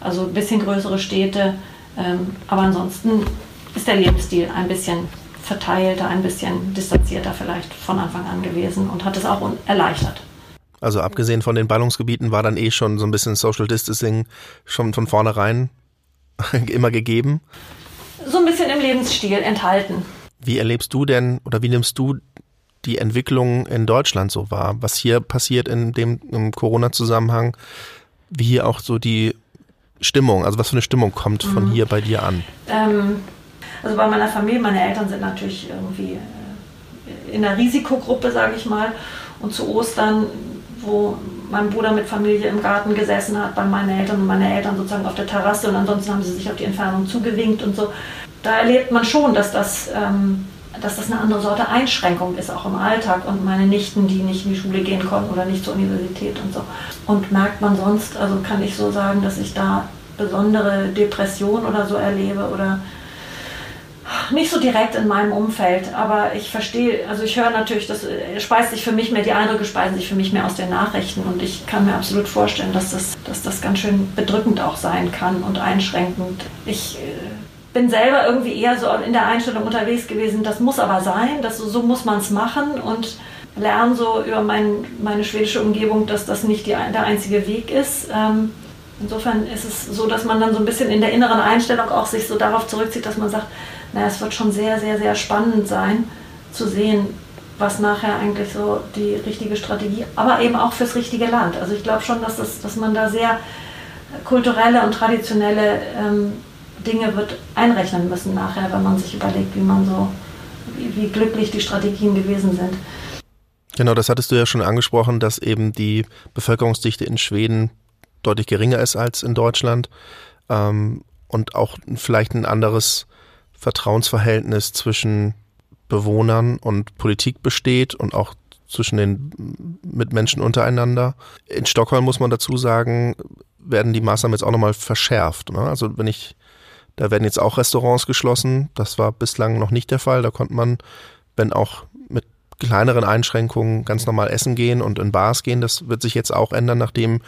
also ein bisschen größere Städte. Ähm, aber ansonsten ist der Lebensstil ein bisschen verteilter, ein bisschen distanzierter vielleicht von Anfang an gewesen und hat es auch erleichtert. Also abgesehen von den Ballungsgebieten war dann eh schon so ein bisschen Social Distancing schon von vornherein immer gegeben? So ein bisschen im Lebensstil enthalten. Wie erlebst du denn oder wie nimmst du die Entwicklung in Deutschland so war, was hier passiert in dem Corona-Zusammenhang, wie hier auch so die Stimmung, also was für eine Stimmung kommt von mhm. hier bei dir an? Ähm, also bei meiner Familie, meine Eltern sind natürlich irgendwie äh, in der Risikogruppe, sage ich mal. Und zu Ostern, wo mein Bruder mit Familie im Garten gesessen hat, bei meinen Eltern und meine Eltern sozusagen auf der Terrasse und ansonsten haben sie sich auf die Entfernung zugewinkt und so. Da erlebt man schon, dass das ähm, dass das eine andere Sorte Einschränkung ist, auch im Alltag. Und meine Nichten, die nicht in die Schule gehen konnten oder nicht zur Universität und so. Und merkt man sonst, also kann ich so sagen, dass ich da besondere Depression oder so erlebe oder nicht so direkt in meinem Umfeld, aber ich verstehe, also ich höre natürlich, das speist sich für mich mehr, die Eindrücke speisen sich für mich mehr aus den Nachrichten und ich kann mir absolut vorstellen, dass das, dass das ganz schön bedrückend auch sein kann und einschränkend. Ich äh, bin selber irgendwie eher so in der Einstellung unterwegs gewesen, das muss aber sein, das, so muss man es machen und lerne so über mein, meine schwedische Umgebung, dass das nicht die, der einzige Weg ist. Ähm, insofern ist es so, dass man dann so ein bisschen in der inneren Einstellung auch sich so darauf zurückzieht, dass man sagt, naja, es wird schon sehr, sehr, sehr spannend sein zu sehen, was nachher eigentlich so die richtige Strategie, aber eben auch fürs richtige Land. Also ich glaube schon, dass, das, dass man da sehr kulturelle und traditionelle ähm, Dinge wird einrechnen müssen nachher, wenn man sich überlegt, wie man so, wie, wie glücklich die Strategien gewesen sind. Genau, das hattest du ja schon angesprochen, dass eben die Bevölkerungsdichte in Schweden deutlich geringer ist als in Deutschland ähm, und auch vielleicht ein anderes Vertrauensverhältnis zwischen Bewohnern und Politik besteht und auch zwischen den Mitmenschen untereinander. In Stockholm muss man dazu sagen, werden die Maßnahmen jetzt auch nochmal verschärft. Ne? Also wenn ich da werden jetzt auch Restaurants geschlossen. Das war bislang noch nicht der Fall. Da konnte man, wenn auch mit kleineren Einschränkungen, ganz normal essen gehen und in Bars gehen. Das wird sich jetzt auch ändern, nachdem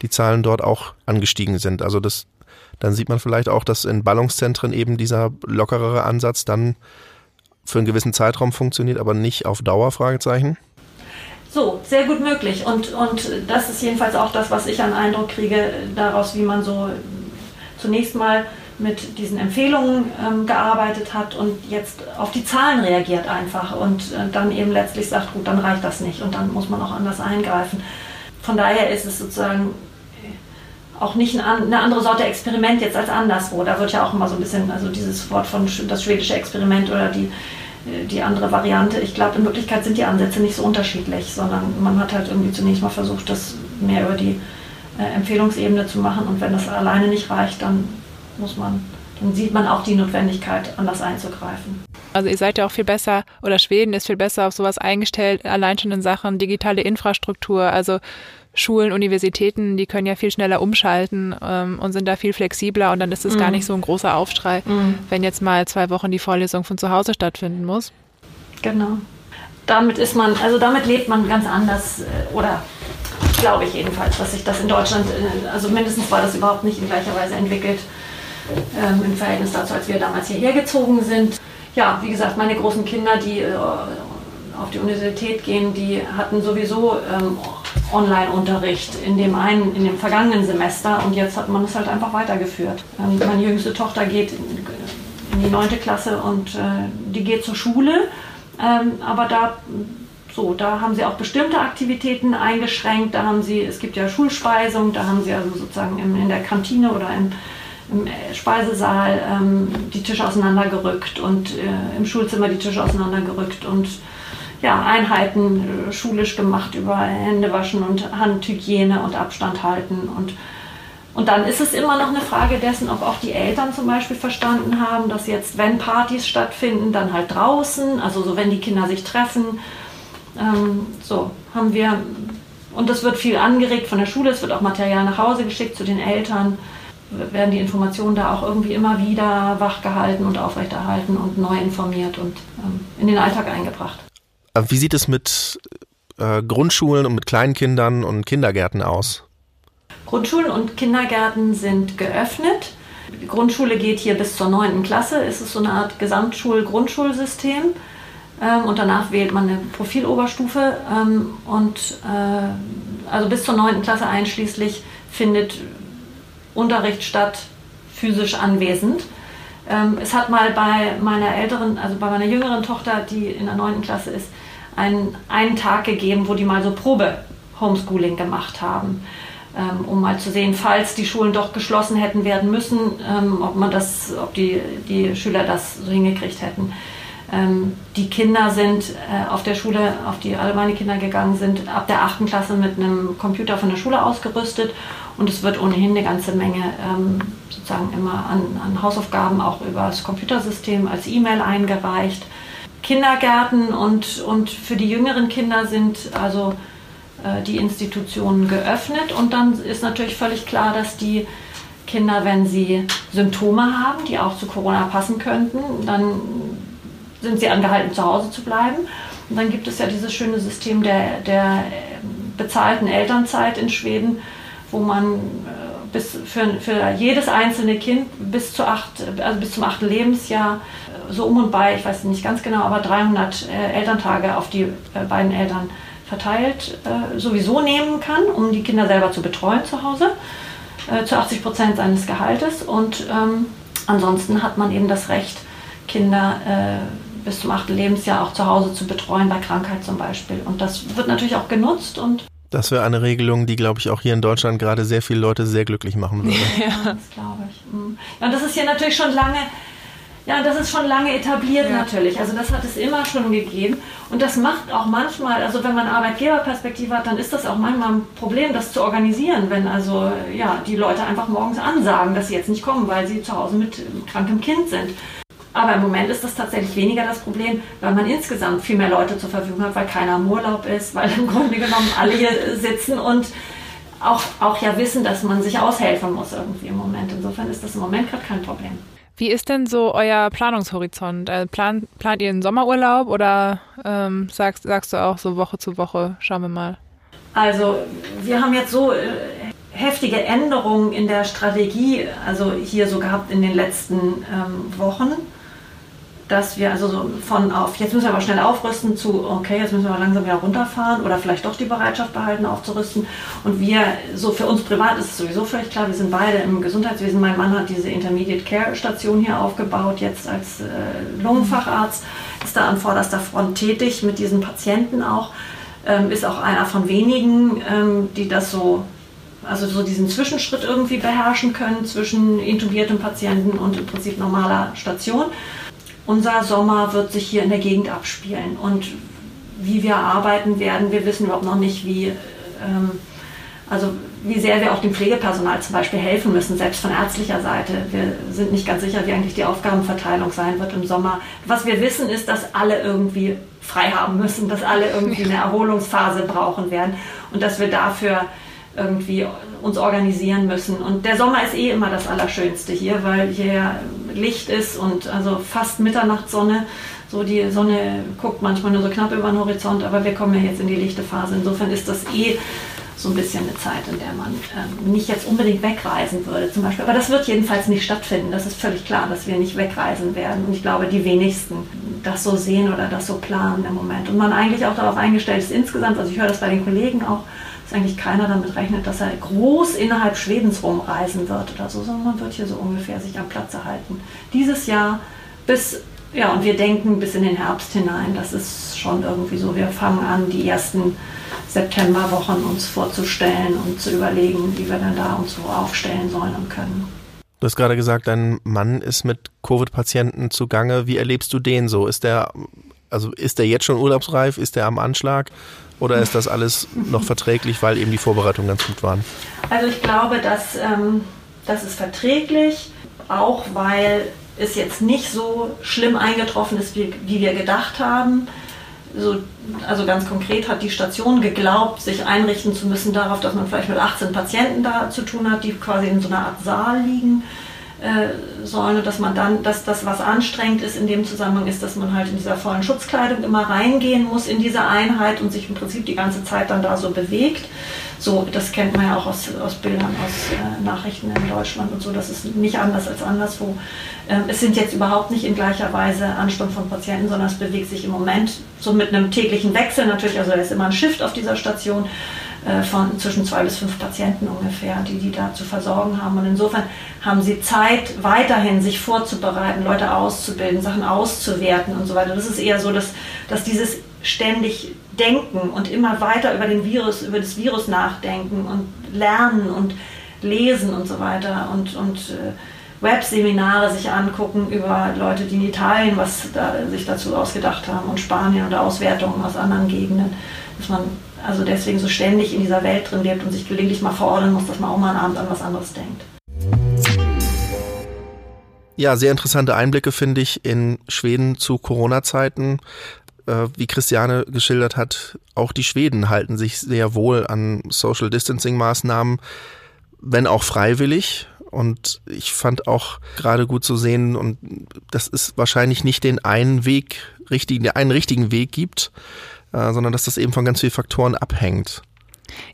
die Zahlen dort auch angestiegen sind. Also das, dann sieht man vielleicht auch, dass in Ballungszentren eben dieser lockerere Ansatz dann für einen gewissen Zeitraum funktioniert, aber nicht auf Dauer, Fragezeichen. So, sehr gut möglich. Und, und das ist jedenfalls auch das, was ich an Eindruck kriege daraus, wie man so zunächst mal mit diesen Empfehlungen ähm, gearbeitet hat und jetzt auf die Zahlen reagiert einfach und äh, dann eben letztlich sagt, gut, dann reicht das nicht und dann muss man auch anders eingreifen. Von daher ist es sozusagen auch nicht eine andere Sorte Experiment jetzt als anderswo. Da wird ja auch immer so ein bisschen, also dieses Wort von das schwedische Experiment oder die, äh, die andere Variante. Ich glaube, in Wirklichkeit sind die Ansätze nicht so unterschiedlich, sondern man hat halt irgendwie zunächst mal versucht, das mehr über die äh, Empfehlungsebene zu machen und wenn das alleine nicht reicht, dann muss man, dann sieht man auch die Notwendigkeit, anders einzugreifen. Also ihr seid ja auch viel besser oder Schweden ist viel besser auf sowas eingestellt, allein schon in Sachen digitale Infrastruktur. Also Schulen, Universitäten, die können ja viel schneller umschalten ähm, und sind da viel flexibler und dann ist es mhm. gar nicht so ein großer Aufschrei, mhm. wenn jetzt mal zwei Wochen die Vorlesung von zu Hause stattfinden muss. Genau. Damit ist man, also damit lebt man ganz anders äh, oder glaube ich jedenfalls, dass sich das in Deutschland, äh, also mindestens war das überhaupt nicht in gleicher Weise entwickelt ähm, im Verhältnis dazu, als wir damals hierher gezogen sind. Ja, wie gesagt, meine großen Kinder, die äh, auf die Universität gehen, die hatten sowieso ähm, Online-Unterricht in dem einen, in dem vergangenen Semester und jetzt hat man es halt einfach weitergeführt. Ähm, meine jüngste Tochter geht in, in die neunte Klasse und äh, die geht zur Schule, ähm, aber da so, da haben sie auch bestimmte Aktivitäten eingeschränkt. Da haben sie, es gibt ja Schulspeisung, da haben sie also sozusagen in, in der Kantine oder im, im Speisesaal ähm, die Tische auseinandergerückt und äh, im Schulzimmer die Tische auseinandergerückt und ja, Einheiten äh, schulisch gemacht über Händewaschen und Handhygiene und Abstand halten. Und, und dann ist es immer noch eine Frage dessen, ob auch die Eltern zum Beispiel verstanden haben, dass jetzt, wenn Partys stattfinden, dann halt draußen, also so wenn die Kinder sich treffen. Ähm, so haben wir, und das wird viel angeregt von der Schule, es wird auch Material nach Hause geschickt zu den Eltern werden die Informationen da auch irgendwie immer wieder wachgehalten und aufrechterhalten und neu informiert und ähm, in den Alltag eingebracht. Wie sieht es mit äh, Grundschulen und mit Kleinkindern und Kindergärten aus? Grundschulen und Kindergärten sind geöffnet. Die Grundschule geht hier bis zur 9. Klasse. Es ist so eine Art Gesamtschul-Grundschulsystem. Ähm, und danach wählt man eine Profiloberstufe. Ähm, und äh, also bis zur 9. Klasse einschließlich findet Unterricht statt, physisch anwesend. Ähm, es hat mal bei meiner älteren, also bei meiner jüngeren Tochter, die in der 9. Klasse ist, einen, einen Tag gegeben, wo die mal so Probe-Homeschooling gemacht haben, ähm, um mal zu sehen, falls die Schulen doch geschlossen hätten werden müssen, ähm, ob man das, ob die, die Schüler das so hingekriegt hätten. Ähm, die Kinder sind äh, auf der Schule, auf die alle meine Kinder gegangen sind, ab der 8. Klasse mit einem Computer von der Schule ausgerüstet und es wird ohnehin eine ganze Menge ähm, sozusagen immer an, an Hausaufgaben auch über das Computersystem als E-Mail eingereicht. Kindergärten und, und für die jüngeren Kinder sind also äh, die Institutionen geöffnet. Und dann ist natürlich völlig klar, dass die Kinder, wenn sie Symptome haben, die auch zu Corona passen könnten, dann sind sie angehalten, zu Hause zu bleiben. Und dann gibt es ja dieses schöne System der, der bezahlten Elternzeit in Schweden, wo man äh, bis für, für jedes einzelne Kind bis, zu acht, also bis zum achten Lebensjahr so um und bei, ich weiß nicht ganz genau, aber 300 äh, Elterntage auf die äh, beiden Eltern verteilt äh, sowieso nehmen kann, um die Kinder selber zu betreuen zu Hause, äh, zu 80 Prozent seines Gehaltes. Und ähm, ansonsten hat man eben das Recht, Kinder äh, bis zum achten Lebensjahr auch zu Hause zu betreuen, bei Krankheit zum Beispiel. Und das wird natürlich auch genutzt und das wäre eine Regelung, die, glaube ich, auch hier in Deutschland gerade sehr viele Leute sehr glücklich machen würde. Ja, das glaube ich. Mhm. Ja, und das ist hier natürlich schon lange ja, das ist schon lange etabliert ja. natürlich. Also das hat es immer schon gegeben. Und das macht auch manchmal, also wenn man Arbeitgeberperspektive hat, dann ist das auch manchmal ein Problem, das zu organisieren, wenn also ja, die Leute einfach morgens ansagen, dass sie jetzt nicht kommen, weil sie zu Hause mit krankem Kind sind. Aber im Moment ist das tatsächlich weniger das Problem, weil man insgesamt viel mehr Leute zur Verfügung hat, weil keiner im Urlaub ist, weil im Grunde genommen alle hier sitzen und auch, auch ja wissen, dass man sich aushelfen muss irgendwie im Moment. Insofern ist das im Moment gerade kein Problem. Wie ist denn so euer Planungshorizont? Äh, plan, plant ihr einen Sommerurlaub oder ähm, sagst, sagst du auch so Woche zu Woche, schauen wir mal? Also wir haben jetzt so äh, heftige Änderungen in der Strategie, also hier so gehabt in den letzten ähm, Wochen dass wir also so von auf, jetzt müssen wir aber schnell aufrüsten zu, okay, jetzt müssen wir aber langsam wieder runterfahren oder vielleicht doch die Bereitschaft behalten, aufzurüsten. Und wir, so für uns privat ist es sowieso völlig klar, wir sind beide im Gesundheitswesen. Mein Mann hat diese Intermediate Care Station hier aufgebaut, jetzt als äh, Lungenfacharzt, ist da an vorderster Front tätig mit diesen Patienten auch. Ähm, ist auch einer von wenigen, ähm, die das so also so diesen Zwischenschritt irgendwie beherrschen können zwischen intubiertem Patienten und im Prinzip normaler Station. Unser Sommer wird sich hier in der Gegend abspielen und wie wir arbeiten werden, wir wissen überhaupt noch nicht, wie, ähm, also wie sehr wir auch dem Pflegepersonal zum Beispiel helfen müssen, selbst von ärztlicher Seite. Wir sind nicht ganz sicher, wie eigentlich die Aufgabenverteilung sein wird im Sommer. Was wir wissen, ist, dass alle irgendwie frei haben müssen, dass alle irgendwie eine Erholungsphase brauchen werden und dass wir dafür irgendwie uns organisieren müssen. Und der Sommer ist eh immer das Allerschönste hier, weil hier Licht ist und also fast Mitternachtssonne. So die Sonne guckt manchmal nur so knapp über den Horizont, aber wir kommen ja jetzt in die lichte Phase. Insofern ist das eh so ein bisschen eine Zeit, in der man ähm, nicht jetzt unbedingt wegreisen würde zum Beispiel. Aber das wird jedenfalls nicht stattfinden. Das ist völlig klar, dass wir nicht wegreisen werden. Und ich glaube, die wenigsten das so sehen oder das so planen im Moment. Und man eigentlich auch darauf eingestellt ist insgesamt, also ich höre das bei den Kollegen auch, dass eigentlich keiner damit rechnet, dass er groß innerhalb Schwedens rumreisen wird oder so, sondern man wird hier so ungefähr sich am Platze halten. Dieses Jahr bis, ja, und wir denken bis in den Herbst hinein, das ist schon irgendwie so, wir fangen an, die ersten Septemberwochen uns vorzustellen und zu überlegen, wie wir dann da uns so aufstellen sollen und können. Du hast gerade gesagt, dein Mann ist mit Covid-Patienten zugange. Wie erlebst du den so? Ist der, also ist der jetzt schon urlaubsreif? Ist der am Anschlag? Oder ist das alles noch verträglich, weil eben die Vorbereitungen ganz gut waren? Also ich glaube, dass ähm, das ist verträglich, auch weil es jetzt nicht so schlimm eingetroffen ist, wie, wie wir gedacht haben. So, also ganz konkret hat die Station geglaubt, sich einrichten zu müssen darauf, dass man vielleicht mit 18 Patienten da zu tun hat, die quasi in so einer Art Saal liegen äh, sollen und dass man dann, dass das, was anstrengend ist in dem Zusammenhang, ist, dass man halt in dieser vollen Schutzkleidung immer reingehen muss in diese Einheit und sich im Prinzip die ganze Zeit dann da so bewegt. So, das kennt man ja auch aus, aus Bildern, aus äh, Nachrichten in Deutschland und so. Das ist nicht anders als anderswo. Ähm, es sind jetzt überhaupt nicht in gleicher Weise Ansturm von Patienten, sondern es bewegt sich im Moment so mit einem täglichen Wechsel natürlich. Also da ist immer ein Shift auf dieser Station von zwischen zwei bis fünf Patienten ungefähr, die die da zu versorgen haben. Und insofern haben sie Zeit, weiterhin sich vorzubereiten, Leute auszubilden, Sachen auszuwerten und so weiter. Das ist eher so, dass, dass dieses ständig Denken und immer weiter über den Virus, über das Virus nachdenken und lernen und lesen und so weiter und, und äh, Webseminare sich angucken über Leute, die in Italien was da, sich dazu ausgedacht haben und Spanien oder Auswertungen aus anderen Gegenden, dass man also deswegen so ständig in dieser Welt drin lebt und sich gelegentlich mal verordnen muss, dass man auch mal einen Abend an was anderes denkt. Ja, sehr interessante Einblicke finde ich in Schweden zu Corona-Zeiten. Äh, wie Christiane geschildert hat, auch die Schweden halten sich sehr wohl an Social Distancing-Maßnahmen, wenn auch freiwillig. Und ich fand auch gerade gut zu sehen, und das ist wahrscheinlich nicht den einen Weg, richtigen, einen richtigen Weg gibt, äh, sondern dass das eben von ganz vielen Faktoren abhängt.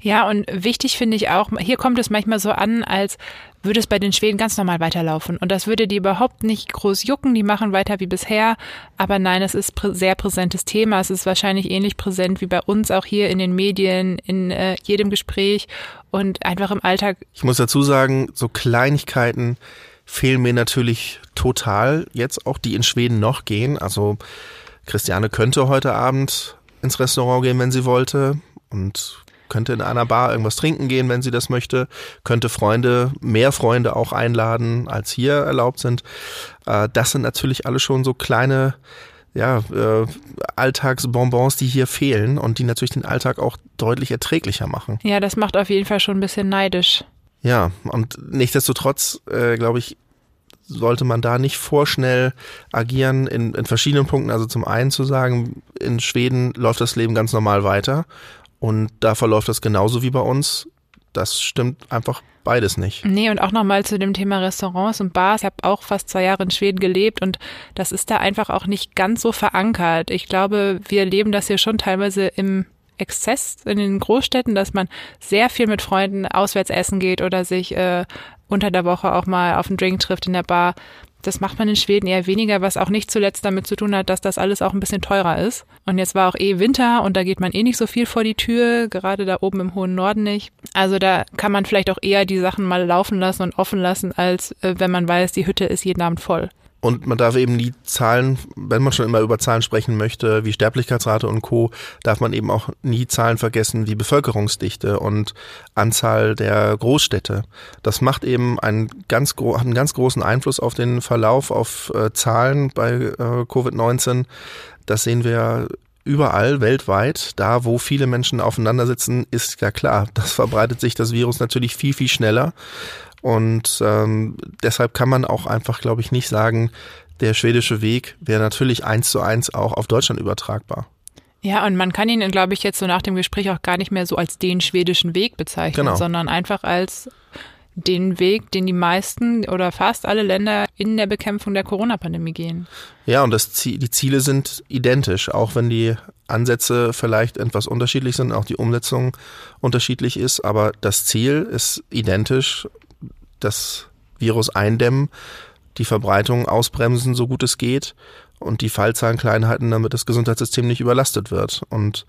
Ja, und wichtig finde ich auch, hier kommt es manchmal so an, als würde es bei den Schweden ganz normal weiterlaufen. Und das würde die überhaupt nicht groß jucken, die machen weiter wie bisher. Aber nein, es ist prä sehr präsentes Thema. Es ist wahrscheinlich ähnlich präsent wie bei uns, auch hier in den Medien, in äh, jedem Gespräch und einfach im Alltag. Ich muss dazu sagen, so Kleinigkeiten fehlen mir natürlich total jetzt auch, die in Schweden noch gehen. Also Christiane könnte heute Abend ins Restaurant gehen, wenn sie wollte und könnte in einer Bar irgendwas trinken gehen, wenn sie das möchte, könnte Freunde, mehr Freunde auch einladen, als hier erlaubt sind. Äh, das sind natürlich alle schon so kleine ja, äh, Alltagsbonbons, die hier fehlen und die natürlich den Alltag auch deutlich erträglicher machen. Ja, das macht auf jeden Fall schon ein bisschen neidisch. Ja, und nichtsdestotrotz, äh, glaube ich, sollte man da nicht vorschnell agieren in, in verschiedenen Punkten. Also zum einen zu sagen, in Schweden läuft das Leben ganz normal weiter und da verläuft das genauso wie bei uns. Das stimmt einfach beides nicht. Nee, und auch nochmal zu dem Thema Restaurants und Bars. Ich habe auch fast zwei Jahre in Schweden gelebt und das ist da einfach auch nicht ganz so verankert. Ich glaube, wir leben das hier schon teilweise im Exzess in den Großstädten, dass man sehr viel mit Freunden auswärts essen geht oder sich äh, unter der Woche auch mal auf einen Drink trifft in der Bar. Das macht man in Schweden eher weniger, was auch nicht zuletzt damit zu tun hat, dass das alles auch ein bisschen teurer ist. Und jetzt war auch eh Winter und da geht man eh nicht so viel vor die Tür, gerade da oben im hohen Norden nicht. Also da kann man vielleicht auch eher die Sachen mal laufen lassen und offen lassen, als äh, wenn man weiß, die Hütte ist jeden Abend voll. Und man darf eben nie Zahlen, wenn man schon immer über Zahlen sprechen möchte, wie Sterblichkeitsrate und Co., darf man eben auch nie Zahlen vergessen wie Bevölkerungsdichte und Anzahl der Großstädte. Das macht eben einen ganz, einen ganz großen Einfluss auf den Verlauf, auf äh, Zahlen bei äh, Covid-19. Das sehen wir überall weltweit, da wo viele Menschen aufeinander sitzen, ist ja klar, das verbreitet sich das Virus natürlich viel, viel schneller. Und ähm, deshalb kann man auch einfach, glaube ich, nicht sagen, der schwedische Weg wäre natürlich eins zu eins auch auf Deutschland übertragbar. Ja, und man kann ihn, glaube ich, jetzt so nach dem Gespräch auch gar nicht mehr so als den schwedischen Weg bezeichnen, genau. sondern einfach als den Weg, den die meisten oder fast alle Länder in der Bekämpfung der Corona-Pandemie gehen. Ja, und das Ziel, die Ziele sind identisch, auch wenn die Ansätze vielleicht etwas unterschiedlich sind, auch die Umsetzung unterschiedlich ist, aber das Ziel ist identisch das Virus eindämmen, die Verbreitung ausbremsen, so gut es geht und die Fallzahlen klein halten, damit das Gesundheitssystem nicht überlastet wird. Und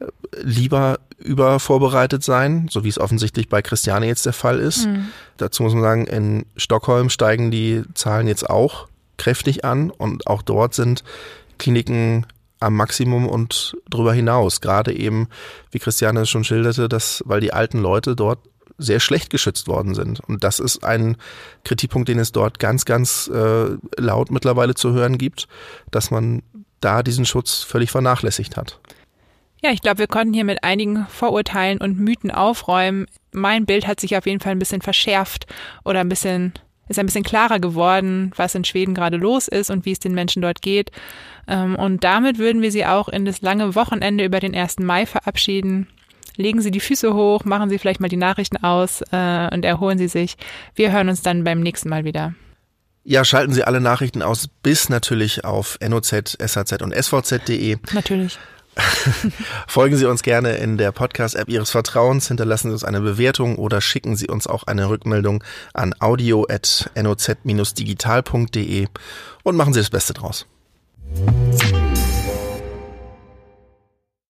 äh, lieber übervorbereitet sein, so wie es offensichtlich bei Christiane jetzt der Fall ist. Mhm. Dazu muss man sagen, in Stockholm steigen die Zahlen jetzt auch kräftig an und auch dort sind Kliniken am Maximum und drüber hinaus. Gerade eben, wie Christiane es schon schilderte, dass, weil die alten Leute dort sehr schlecht geschützt worden sind. Und das ist ein Kritikpunkt, den es dort ganz, ganz äh, laut mittlerweile zu hören gibt, dass man da diesen Schutz völlig vernachlässigt hat. Ja, ich glaube, wir konnten hier mit einigen Vorurteilen und Mythen aufräumen. Mein Bild hat sich auf jeden Fall ein bisschen verschärft oder ein bisschen ist ein bisschen klarer geworden, was in Schweden gerade los ist und wie es den Menschen dort geht. Ähm, und damit würden wir Sie auch in das lange Wochenende über den 1. Mai verabschieden legen Sie die Füße hoch, machen Sie vielleicht mal die Nachrichten aus äh, und erholen Sie sich. Wir hören uns dann beim nächsten Mal wieder. Ja, schalten Sie alle Nachrichten aus, bis natürlich auf NOZ, SHZ und SVZ.de. Natürlich. Folgen Sie uns gerne in der Podcast-App Ihres Vertrauens, hinterlassen Sie uns eine Bewertung oder schicken Sie uns auch eine Rückmeldung an audio.noz-digital.de und machen Sie das Beste draus.